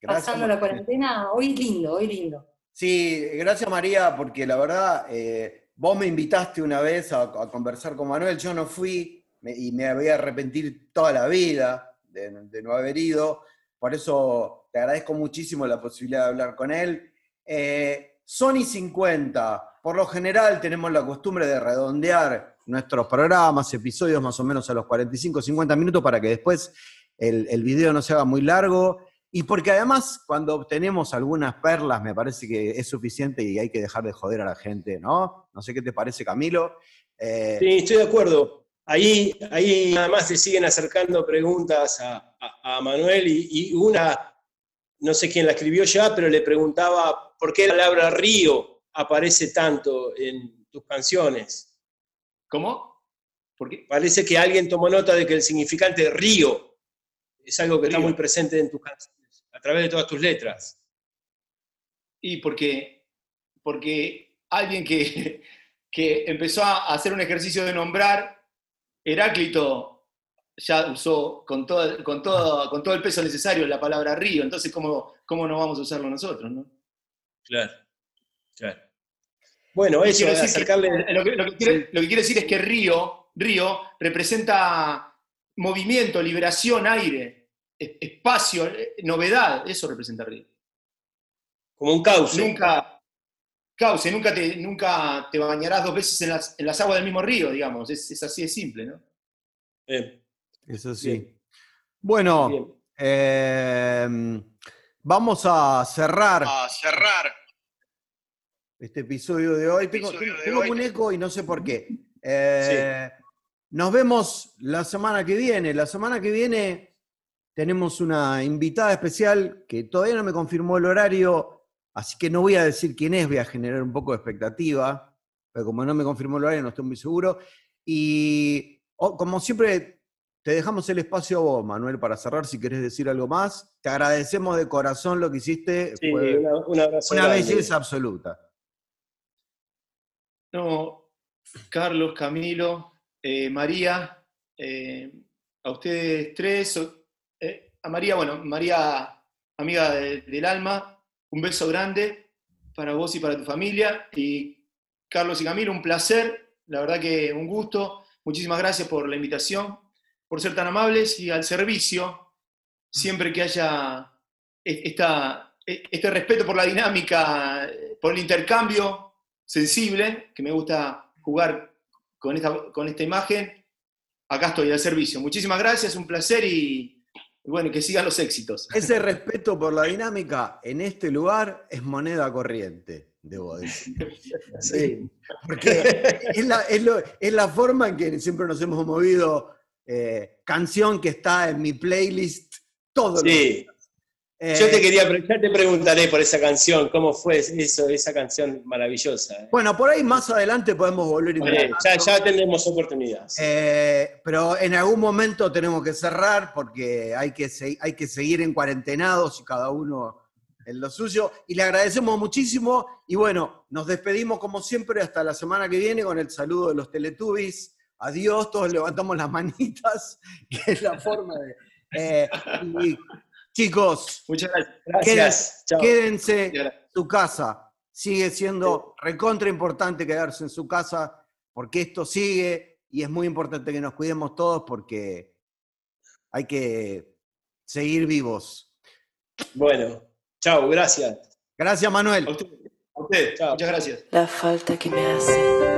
pasando la cuarentena, hoy lindo, hoy lindo. Sí, gracias María, porque la verdad, eh, vos me invitaste una vez a, conversar con Manuel, yo no fui y me voy a arrepentir toda la vida de, no haber ido, por eso te agradezco muchísimo la posibilidad de hablar con él. Eh, Sony 50, por lo general tenemos la costumbre de redondear nuestros programas, episodios más o menos a los 45, 50 minutos para que después el, el video no se haga muy largo y porque además cuando obtenemos algunas perlas me parece que es suficiente y hay que dejar de joder a la gente, ¿no? No sé qué te parece, Camilo. Eh, sí, estoy de acuerdo. Ahí, ahí además se siguen acercando preguntas a, Manuel y, una, no sé quién la escribió ya, pero le preguntaba por qué la palabra río aparece tanto en tus canciones. ¿Cómo? Porque parece que alguien tomó nota de que el significante río es algo que está muy presente en tus canciones, a través de todas tus letras. Y porque, porque alguien que, que empezó a hacer un ejercicio de nombrar, Heráclito ya usó con todo, con todo, con todo el peso necesario la palabra río, entonces ¿cómo, cómo no vamos a usarlo nosotros? ¿no? Claro, claro. Bueno, eso, lo, que, lo, que quiere, lo que quiere decir es que río, río representa movimiento, liberación, aire, espacio, eh, novedad, eso representa río. Como un cauce. Nunca, cauce, nunca te, nunca te bañarás dos veces en las, aguas del mismo río, digamos, es, así de simple, ¿no? Eso sí. Bueno, em, vamos a cerrar. A cerrar. Este episodio de hoy. tengo, un eco y no sé por qué. Eh, nos vemos la semana que viene. La semana que viene tenemos una invitada especial que todavía no me confirmó el horario, así que no voy a decir quién es, voy a generar un poco de expectativa, pero como no me confirmó el horario no estoy muy seguro. Y como siempre, te dejamos el espacio a vos, Manuel, para cerrar si querés decir algo más. Te agradecemos de corazón lo que hiciste. Sí, una, una belleza absoluta. No, Carlos, Camilo, eh, María, eh, a ustedes tres, eh, a María, bueno, María, amiga del alma, un beso grande para vos y para tu familia. Y Carlos y Camilo, un placer, la verdad que un gusto. Muchísimas gracias por la invitación, por ser tan amables y al servicio, siempre que haya esta, este respeto por la dinámica, por el intercambio sensible, que me gusta jugar con esta, con esta imagen, acá estoy al servicio. Muchísimas gracias, un placer y, bueno, que sigan los éxitos. Ese respeto por la dinámica en este lugar es moneda corriente, debo decir. Sí, porque es la, es la forma en que siempre nos hemos movido. Eh, canción que está en mi playlist todo sí. Yo te eh, quería, ya te preguntaré por esa canción, cómo fue eso, esa canción maravillosa. Eh. Bueno, por ahí más adelante podemos volver a ya, tendremos oportunidades. Eh, pero en algún momento tenemos que cerrar porque hay que, hay que seguir en cuarentenados y cada uno en lo suyo. Y le agradecemos muchísimo. Y bueno, nos despedimos como siempre hasta la semana que viene con el saludo de los Teletubbies. Adiós, todos levantamos las manitas, que es la forma de. Chicos, muchas gracias. Quédense, en su casa. Sigue siendo recontra importante quedarse en su casa porque esto sigue y es muy importante que nos cuidemos todos porque hay que seguir vivos. Bueno, chao, gracias. Gracias, Manuel. A usted, Muchas gracias. La falta que me hace